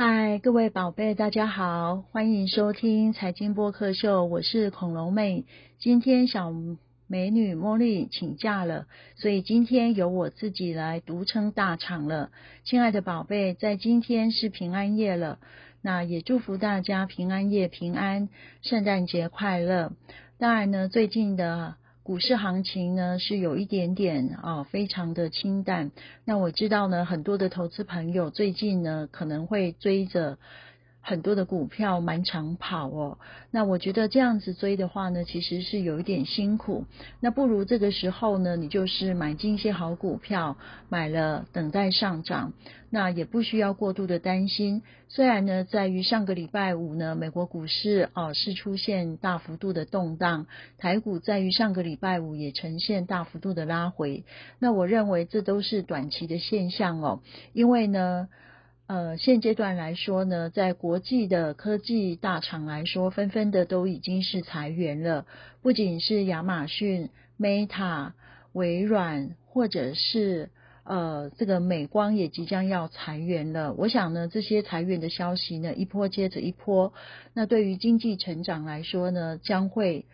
嗨，各位宝贝，大家好，欢迎收听财经播客秀，我是恐龙妹。今天小美女茉莉请假了，所以今天由我自己来独撑大场了。亲爱的宝贝，在今天是平安夜了，那也祝福大家平安夜平安，圣诞节快乐。当然呢，最近的。股市行情呢是有一点点啊，非常的清淡。那我知道呢，很多的投资朋友最近呢可能会追着。很多的股票满场跑哦，那我觉得这样子追的话呢，其实是有一点辛苦。那不如这个时候呢，你就是买进一些好股票，买了等待上涨，那也不需要过度的担心。虽然呢，在于上个礼拜五呢，美国股市哦是出现大幅度的动荡，台股在于上个礼拜五也呈现大幅度的拉回。那我认为这都是短期的现象哦，因为呢。呃，现阶段来说呢，在国际的科技大厂来说，纷纷的都已经是裁员了。不仅是亚马逊、Meta、微软，或者是呃这个美光也即将要裁员了。我想呢，这些裁员的消息呢，一波接着一波。那对于经济成长来说呢，将会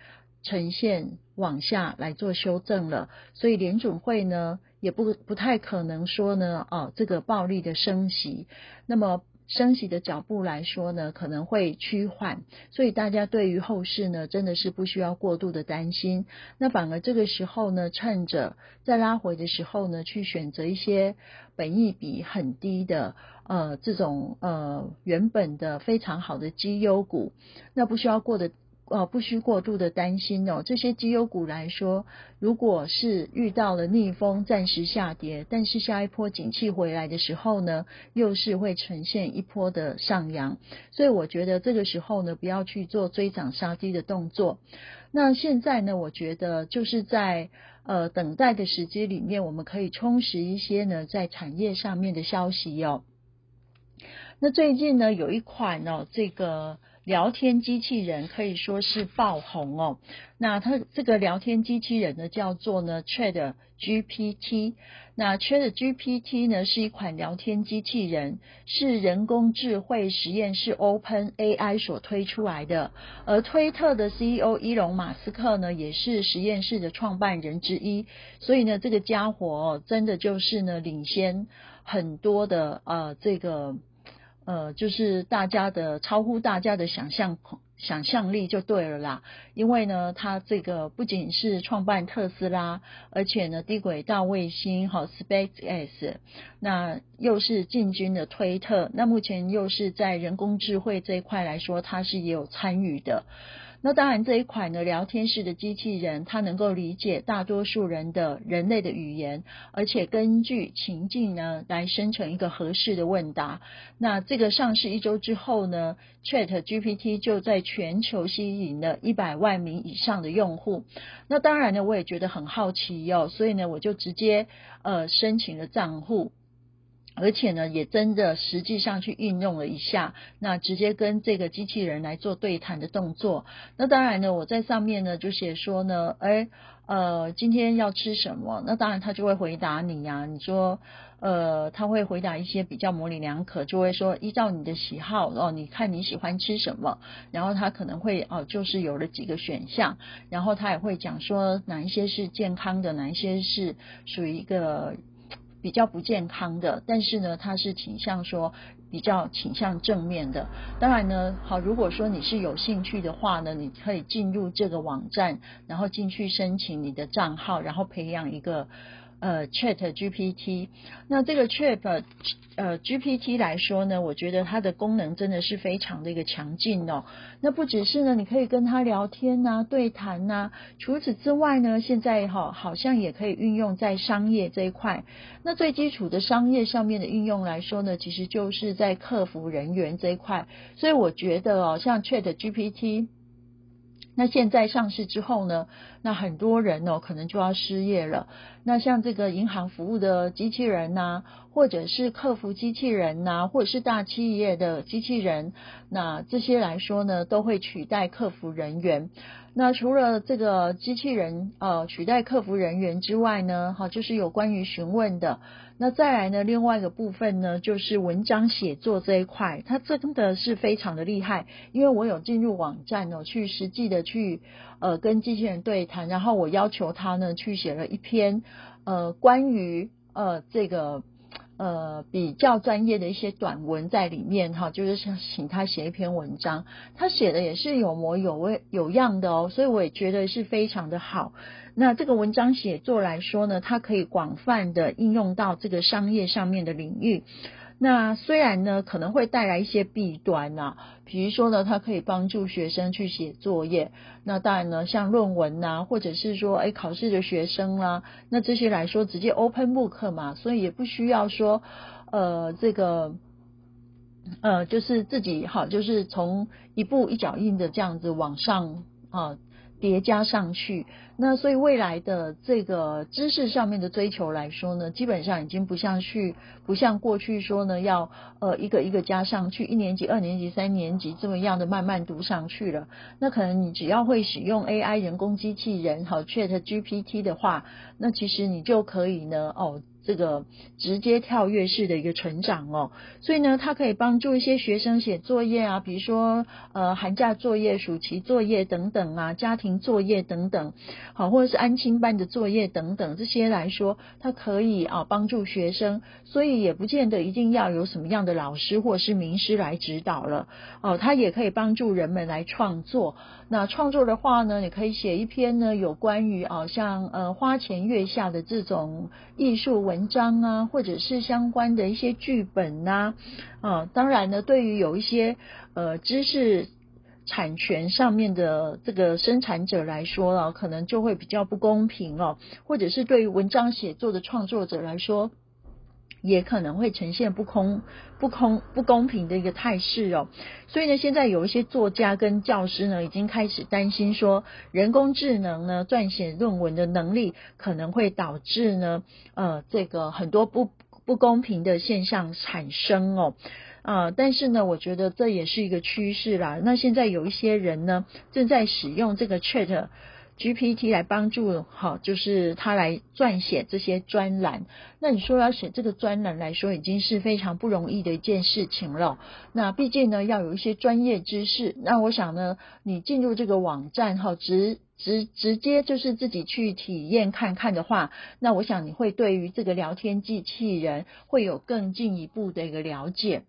呈现往下来做修正了。所以联准会呢。也不不太可能说呢，哦，这个暴力的升息，那么升息的脚步来说呢，可能会趋缓，所以大家对于后市呢，真的是不需要过度的担心。那反而这个时候呢，趁着在拉回的时候呢，去选择一些本益比很低的，呃，这种呃原本的非常好的绩优股，那不需要过的。哦，不需过度的担心哦。这些绩优股来说，如果是遇到了逆风，暂时下跌，但是下一波景气回来的时候呢，又是会呈现一波的上扬。所以我觉得这个时候呢，不要去做追涨杀低的动作。那现在呢，我觉得就是在呃等待的时机里面，我们可以充实一些呢，在产业上面的消息哦。那最近呢，有一款哦，这个。聊天机器人可以说是爆红哦。那它这个聊天机器人呢，叫做呢 Chat GPT。那 Chat GPT 呢是一款聊天机器人，是人工智慧实验室 Open AI 所推出来的。而推特的 CEO 伊隆马斯克呢，也是实验室的创办人之一。所以呢，这个家伙真的就是呢，领先很多的呃这个。呃，就是大家的超乎大家的想象想象力就对了啦，因为呢，他这个不仅是创办特斯拉，而且呢，低轨道卫星哈 SpaceX，那又是进军的推特，那目前又是在人工智慧这一块来说，他是也有参与的。那当然，这一款呢聊天式的机器人，它能够理解大多数人的人类的语言，而且根据情境呢来生成一个合适的问答。那这个上市一周之后呢，Chat GPT 就在全球吸引了一百万名以上的用户。那当然呢，我也觉得很好奇哟，所以呢，我就直接呃申请了账户。而且呢，也真的实际上去运用了一下，那直接跟这个机器人来做对谈的动作。那当然呢，我在上面呢就写说呢，哎，呃，今天要吃什么？那当然他就会回答你呀。你说，呃，他会回答一些比较模棱两可，就会说依照你的喜好哦，你看你喜欢吃什么，然后他可能会哦，就是有了几个选项，然后他也会讲说哪一些是健康的，哪一些是属于一个。比较不健康的，但是呢，它是倾向说比较倾向正面的。当然呢，好，如果说你是有兴趣的话呢，你可以进入这个网站，然后进去申请你的账号，然后培养一个。呃，Chat GPT，那这个 Chat 呃 GPT 来说呢，我觉得它的功能真的是非常的一个强劲哦。那不只是呢，你可以跟它聊天呐、对谈呐，除此之外呢，现在哈好像也可以运用在商业这一块。那最基础的商业上面的运用来说呢，其实就是在客服人员这一块。所以我觉得哦，像 Chat GPT。那现在上市之后呢，那很多人哦可能就要失业了。那像这个银行服务的机器人呐，或者是客服机器人呐，或者是大企业的机器人，那这些来说呢，都会取代客服人员。那除了这个机器人呃取代客服人员之外呢，哈，就是有关于询问的。那再来呢，另外一个部分呢，就是文章写作这一块，它真的是非常的厉害。因为我有进入网站哦，去实际的去呃跟机器人对谈，然后我要求他呢去写了一篇呃关于呃这个。呃，比较专业的一些短文在里面哈，就是想请他写一篇文章，他写的也是有模有味有样的哦，所以我也觉得是非常的好。那这个文章写作来说呢，它可以广泛的应用到这个商业上面的领域。那虽然呢可能会带来一些弊端呐，比如说呢，它可以帮助学生去写作业。那当然呢，像论文呐，或者是说哎考试的学生啦，那这些来说直接 open book 嘛，所以也不需要说呃这个呃就是自己好，就是从一步一脚印的这样子往上啊。叠加上去，那所以未来的这个知识上面的追求来说呢，基本上已经不像去不像过去说呢，要呃一个一个加上去，一年级、二年级、三年级这么样的慢慢读上去了。那可能你只要会使用 AI 人工机器人和 Chat GPT 的话，那其实你就可以呢哦。这个直接跳跃式的一个成长哦，所以呢，它可以帮助一些学生写作业啊，比如说呃寒假作业、暑期作业等等啊，家庭作业等等，好，或者是安亲班的作业等等这些来说，它可以啊帮助学生，所以也不见得一定要有什么样的老师或是名师来指导了哦，它也可以帮助人们来创作。那创作的话呢，你可以写一篇呢有关于啊像呃花前月下的这种艺术文。文章啊，或者是相关的一些剧本呐，啊，当然呢，对于有一些呃知识产权上面的这个生产者来说啊，可能就会比较不公平哦，或者是对于文章写作的创作者来说。也可能会呈现不公、不公、不公平的一个态势哦。所以呢，现在有一些作家跟教师呢，已经开始担心说，人工智能呢撰写论文的能力可能会导致呢，呃，这个很多不不公平的现象产生哦。啊，但是呢，我觉得这也是一个趋势啦。那现在有一些人呢，正在使用这个 Chat。GPT 来帮助，好，就是他来撰写这些专栏。那你说要写这个专栏来说，已经是非常不容易的一件事情了。那毕竟呢，要有一些专业知识。那我想呢，你进入这个网站，哈，直直直接就是自己去体验看看的话，那我想你会对于这个聊天机器人会有更进一步的一个了解。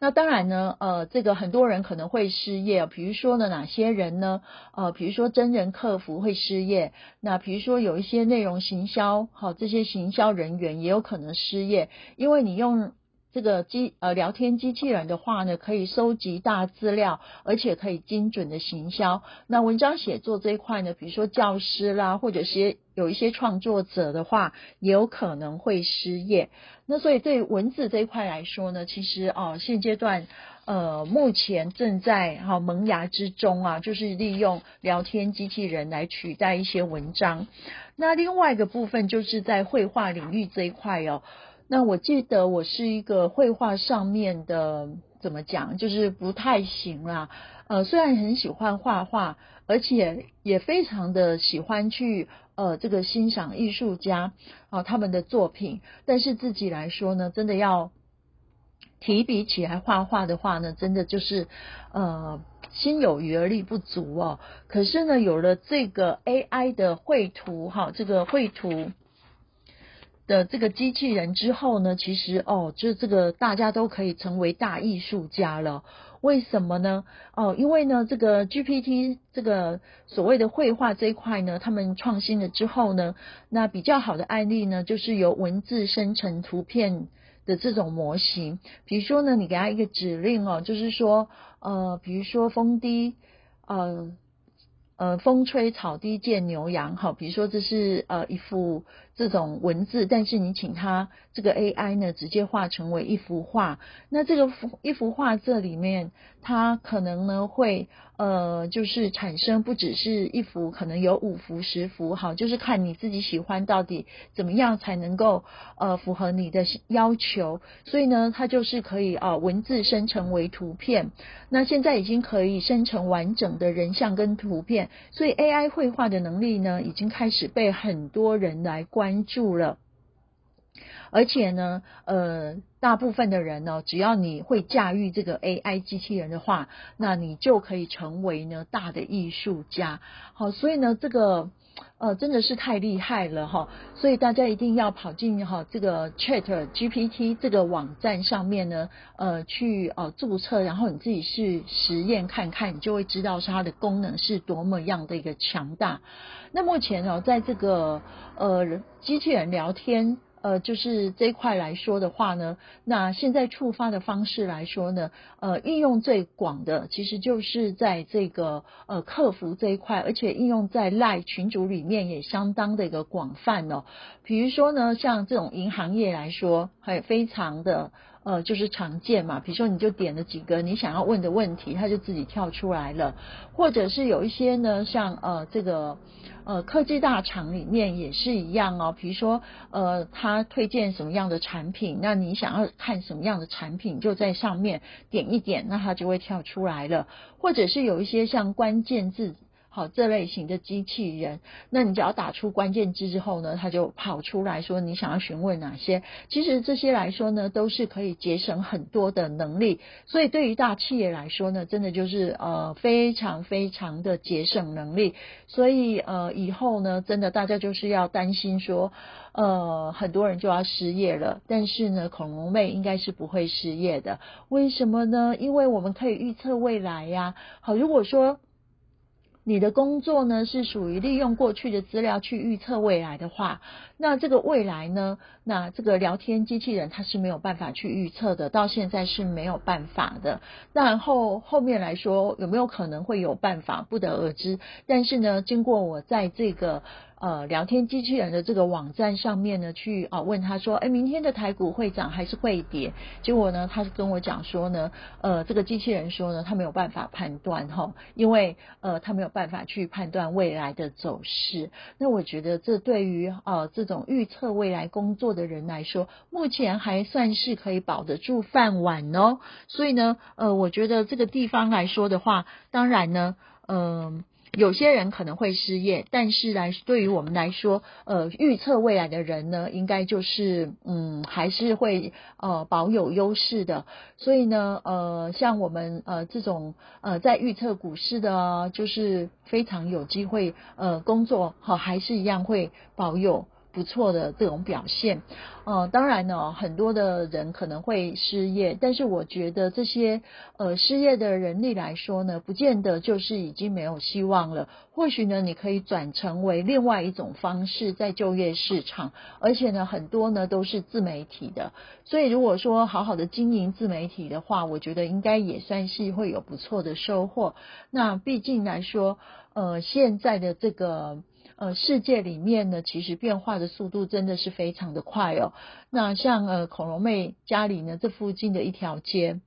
那当然呢，呃，这个很多人可能会失业，比如说呢，哪些人呢？呃，比如说真人客服会失业，那比如说有一些内容行销，好，这些行销人员也有可能失业，因为你用。这个机呃聊天机器人的话呢，可以收集大资料，而且可以精准的行销。那文章写作这一块呢，比如说教师啦，或者是有一些创作者的话，也有可能会失业。那所以对文字这一块来说呢，其实哦现阶段呃目前正在哈萌芽之中啊，就是利用聊天机器人来取代一些文章。那另外一个部分就是在绘画领域这一块哦。那我记得我是一个绘画上面的怎么讲，就是不太行啦。呃，虽然很喜欢画画，而且也非常的喜欢去呃这个欣赏艺术家啊他们的作品，但是自己来说呢，真的要提笔起来画画的话呢，真的就是呃心有余而力不足哦。可是呢，有了这个 AI 的绘图哈，这个绘图。的这个机器人之后呢，其实哦，就这个大家都可以成为大艺术家了。为什么呢？哦，因为呢，这个 GPT 这个所谓的绘画这一块呢，他们创新了之后呢，那比较好的案例呢，就是由文字生成图片的这种模型。比如说呢，你给他一个指令哦，就是说呃，比如说风低呃。呃，风吹草低见牛羊，好，比如说这是呃一幅这种文字，但是你请它这个 AI 呢，直接画成为一幅画。那这个一幅画这里面，它可能呢会呃，就是产生不只是一幅，可能有五幅、十幅，好，就是看你自己喜欢到底怎么样才能够呃符合你的要求。所以呢，它就是可以啊文字生成为图片。那现在已经可以生成完整的人像跟图片，所以 AI 绘画的能力呢，已经开始被很多人来关注了。而且呢，呃，大部分的人呢，只要你会驾驭这个 AI 机器人的话，那你就可以成为呢大的艺术家。好，所以呢，这个呃真的是太厉害了哈。所以大家一定要跑进哈这个 Chat GPT 这个网站上面呢，呃，去呃注册，然后你自己去实验看看，你就会知道它的功能是多么样的一个强大。那目前呢，在这个呃机器人聊天。呃，就是这一块来说的话呢，那现在触发的方式来说呢，呃，应用最广的其实就是在这个呃客服这一块，而且应用在赖群组里面也相当的一个广泛哦。比如说呢，像这种银行业来说，还非常的。呃，就是常见嘛，比如说你就点了几个你想要问的问题，它就自己跳出来了，或者是有一些呢，像呃这个呃科技大厂里面也是一样哦，比如说呃他推荐什么样的产品，那你想要看什么样的产品，就在上面点一点，那它就会跳出来了，或者是有一些像关键字。好，这类型的机器人，那你只要打出关键字之后呢，它就跑出来说你想要询问哪些。其实这些来说呢，都是可以节省很多的能力。所以对于大企业来说呢，真的就是呃非常非常的节省能力。所以呃以后呢，真的大家就是要担心说，呃很多人就要失业了。但是呢，恐龙妹应该是不会失业的。为什么呢？因为我们可以预测未来呀。好，如果说。你的工作呢是属于利用过去的资料去预测未来的话，那这个未来呢，那这个聊天机器人它是没有办法去预测的，到现在是没有办法的。然后后面来说有没有可能会有办法，不得而知。但是呢，经过我在这个。呃，聊天机器人的这个网站上面呢，去啊问他说，哎，明天的台股会涨还是会跌？结果呢，他是跟我讲说呢，呃，这个机器人说呢，他没有办法判断哈，因为呃，他没有办法去判断未来的走势。那我觉得这对于呃这种预测未来工作的人来说，目前还算是可以保得住饭碗哦。所以呢，呃，我觉得这个地方来说的话，当然呢，嗯。有些人可能会失业，但是来对于我们来说，呃，预测未来的人呢，应该就是嗯，还是会呃保有优势的。所以呢，呃，像我们呃这种呃在预测股市的，就是非常有机会呃工作好，还是一样会保有。不错的这种表现，呃，当然呢，很多的人可能会失业，但是我觉得这些呃失业的人力来说呢，不见得就是已经没有希望了。或许呢，你可以转成为另外一种方式在就业市场，而且呢，很多呢都是自媒体的。所以如果说好好的经营自媒体的话，我觉得应该也算是会有不错的收获。那毕竟来说，呃，现在的这个。呃，世界里面呢，其实变化的速度真的是非常的快哦。那像呃，恐龙妹家里呢，这附近的一条街，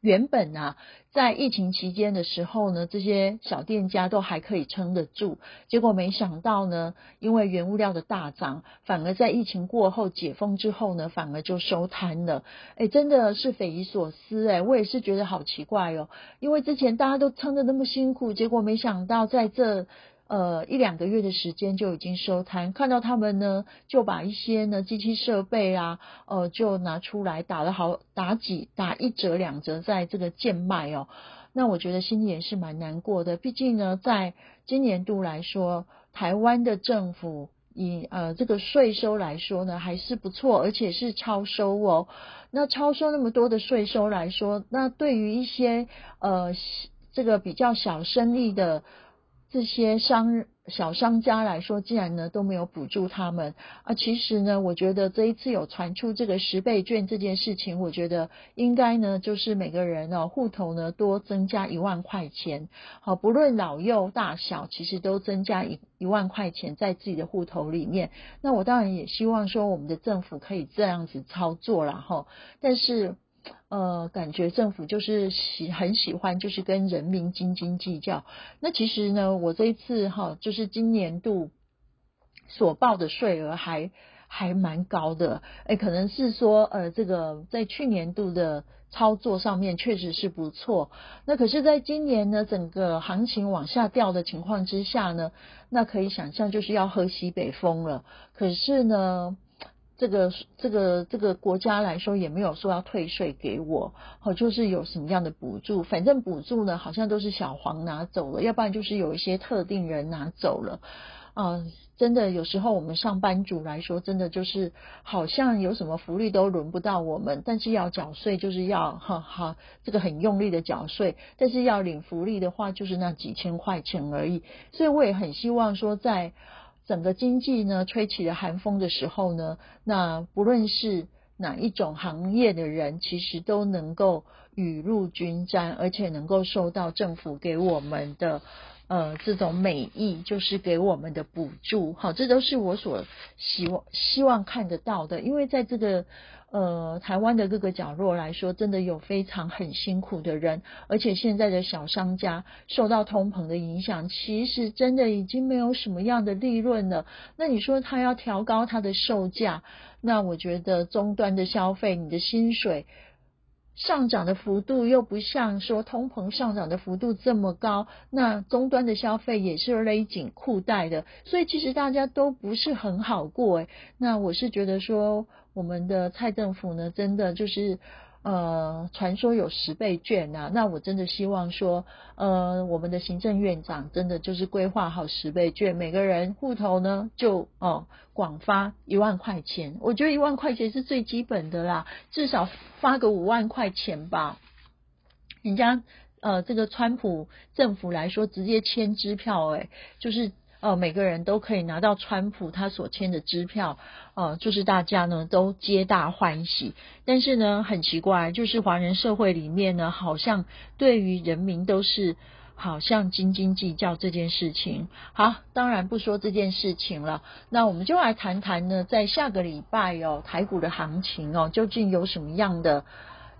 原本啊，在疫情期间的时候呢，这些小店家都还可以撑得住。结果没想到呢，因为原物料的大涨，反而在疫情过后解封之后呢，反而就收摊了。哎，真的是匪夷所思哎，我也是觉得好奇怪哦。因为之前大家都撑得那么辛苦，结果没想到在这。呃，一两个月的时间就已经收摊，看到他们呢，就把一些呢机器设备啊，呃，就拿出来打了好打几打一折两折，在这个贱卖哦。那我觉得心里也是蛮难过的，毕竟呢，在今年度来说，台湾的政府以呃这个税收来说呢，还是不错，而且是超收哦。那超收那么多的税收来说，那对于一些呃这个比较小生意的。这些商小商家来说，竟然呢都没有补助他们啊！其实呢，我觉得这一次有传出这个十倍券这件事情，我觉得应该呢就是每个人哦户头呢多增加一万块钱，好，不论老幼大小，其实都增加一一万块钱在自己的户头里面。那我当然也希望说我们的政府可以这样子操作了哈，但是。呃，感觉政府就是喜很喜欢，就是跟人民斤斤计较。那其实呢，我这一次哈，就是今年度所报的税额还还蛮高的。哎，可能是说呃，这个在去年度的操作上面确实是不错。那可是，在今年呢，整个行情往下掉的情况之下呢，那可以想象就是要喝西北风了。可是呢。这个这个这个国家来说也没有说要退税给我，好就是有什么样的补助，反正补助呢好像都是小黄拿走了，要不然就是有一些特定人拿走了，啊，真的有时候我们上班族来说，真的就是好像有什么福利都轮不到我们，但是要缴税就是要哈哈这个很用力的缴税，但是要领福利的话就是那几千块钱而已，所以我也很希望说在。整个经济呢吹起了寒风的时候呢，那不论是哪一种行业的人，其实都能够雨露均沾，而且能够受到政府给我们的呃这种美意，就是给我们的补助。好，这都是我所希望希望看得到的，因为在这个。呃，台湾的各个角落来说，真的有非常很辛苦的人，而且现在的小商家受到通膨的影响，其实真的已经没有什么样的利润了。那你说他要调高他的售价，那我觉得终端的消费，你的薪水。上涨的幅度又不像说通膨上涨的幅度这么高，那终端的消费也是勒紧裤带的，所以其实大家都不是很好过诶。那我是觉得说，我们的蔡政府呢，真的就是。呃，传说有十倍券啊，那我真的希望说，呃，我们的行政院长真的就是规划好十倍券，每个人户头呢就哦广发一万块钱，我觉得一万块钱是最基本的啦，至少发个五万块钱吧。人家呃这个川普政府来说，直接签支票，诶，就是。哦，每个人都可以拿到川普他所签的支票，哦，就是大家呢都皆大欢喜。但是呢，很奇怪，就是华人社会里面呢，好像对于人民都是好像斤斤计较这件事情。好，当然不说这件事情了，那我们就来谈谈呢，在下个礼拜哦，台股的行情哦，究竟有什么样的？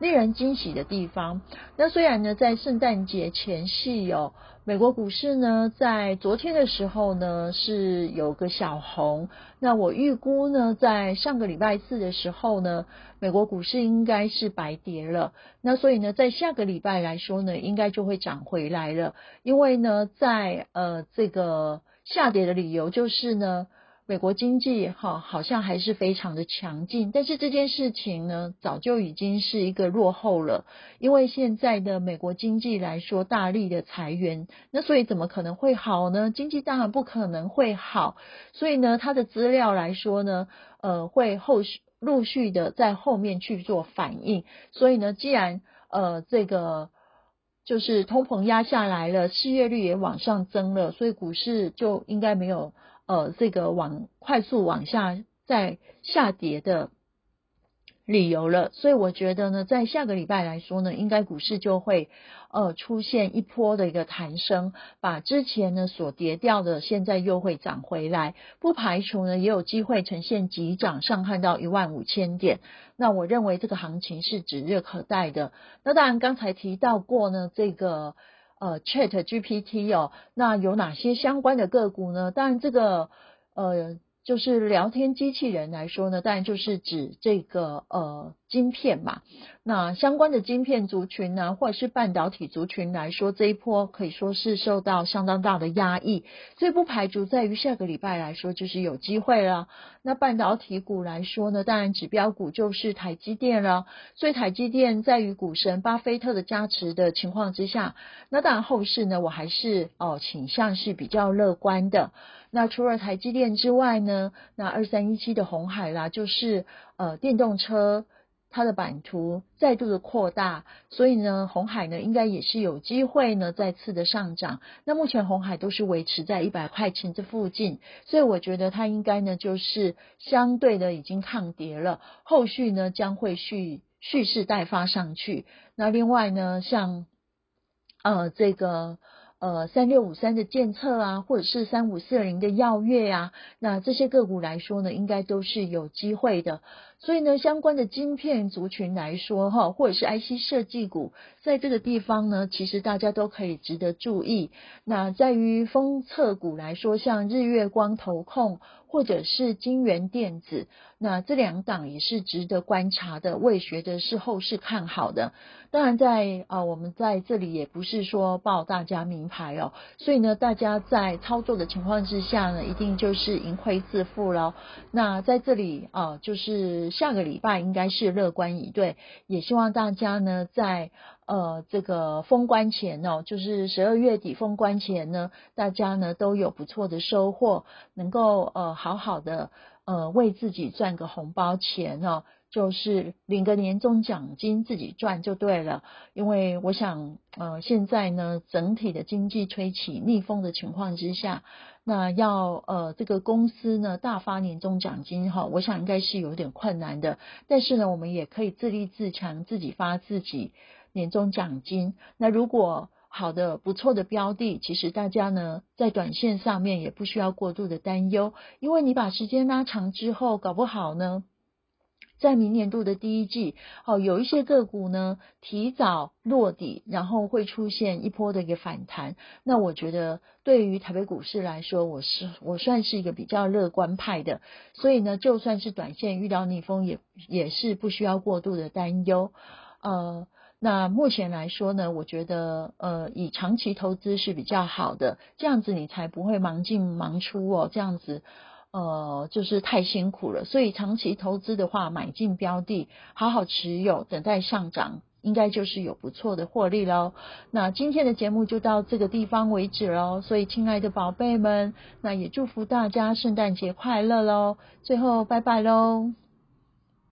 令人惊喜的地方。那虽然呢，在圣诞节前夕哦，美国股市呢，在昨天的时候呢是有个小红。那我预估呢，在上个礼拜四的时候呢，美国股市应该是白跌了。那所以呢，在下个礼拜来说呢，应该就会涨回来了。因为呢，在呃这个下跌的理由就是呢。美国经济哈好像还是非常的强劲，但是这件事情呢早就已经是一个落后了，因为现在的美国经济来说大力的裁员，那所以怎么可能会好呢？经济当然不可能会好，所以呢它的资料来说呢，呃会后续陆续的在后面去做反应，所以呢既然呃这个就是通膨压下来了，失业率也往上增了，所以股市就应该没有。呃，这个往快速往下再下跌的理由了，所以我觉得呢，在下个礼拜来说呢，应该股市就会呃出现一波的一个弹升，把之前呢所跌掉的，现在又会涨回来，不排除呢也有机会呈现急涨上看到一万五千点。那我认为这个行情是指日可待的。那当然刚才提到过呢，这个。呃，Chat GPT 哦，那有哪些相关的个股呢？当然，这个呃，就是聊天机器人来说呢，当然就是指这个呃。晶片嘛，那相关的晶片族群呢，或者是半导体族群来说，这一波可以说是受到相当大的压抑，所以不排除在于下个礼拜来说就是有机会了。那半导体股来说呢，当然指标股就是台积电了，所以台积电在于股神巴菲特的加持的情况之下，那当然后市呢，我还是哦倾向是比较乐观的。那除了台积电之外呢，那二三一七的红海啦，就是呃电动车。它的版图再度的扩大，所以呢，红海呢应该也是有机会呢再次的上涨。那目前红海都是维持在一百块钱这附近，所以我觉得它应该呢就是相对的已经抗跌了，后续呢将会蓄蓄势待发上去。那另外呢，像呃这个。呃，三六五三的建测啊，或者是三五四零的耀月啊，那这些个股来说呢，应该都是有机会的。所以呢，相关的晶片族群来说，哈，或者是 IC 设计股，在这个地方呢，其实大家都可以值得注意。那在于封测股来说，像日月光投控或者是金源电子，那这两档也是值得观察的，未学的是后市看好的。当然，在啊，我们在这里也不是说报大家名牌哦，所以呢，大家在操作的情况之下呢，一定就是盈亏自负喽。那在这里啊，就是。下个礼拜应该是乐观以对，也希望大家呢，在呃这个封关前哦，就是十二月底封关前呢，大家呢都有不错的收获，能够呃好好的呃为自己赚个红包钱哦。就是领个年终奖金自己赚就对了，因为我想，呃，现在呢，整体的经济吹起逆风的情况之下，那要呃这个公司呢大发年终奖金哈，我想应该是有点困难的。但是呢，我们也可以自立自强，自己发自己年终奖金。那如果好的不错的标的，其实大家呢在短线上面也不需要过度的担忧，因为你把时间拉长之后，搞不好呢。在明年度的第一季，哦，有一些个股呢提早落底，然后会出现一波的一个反弹。那我觉得对于台北股市来说，我是我算是一个比较乐观派的，所以呢，就算是短线遇到逆风，也也是不需要过度的担忧。呃，那目前来说呢，我觉得呃，以长期投资是比较好的，这样子你才不会忙进忙出哦，这样子。呃，就是太辛苦了，所以长期投资的话，买进标的，好好持有，等待上涨，应该就是有不错的获利喽。那今天的节目就到这个地方为止喽。所以，亲爱的宝贝们，那也祝福大家圣诞节快乐喽。最后，拜拜喽。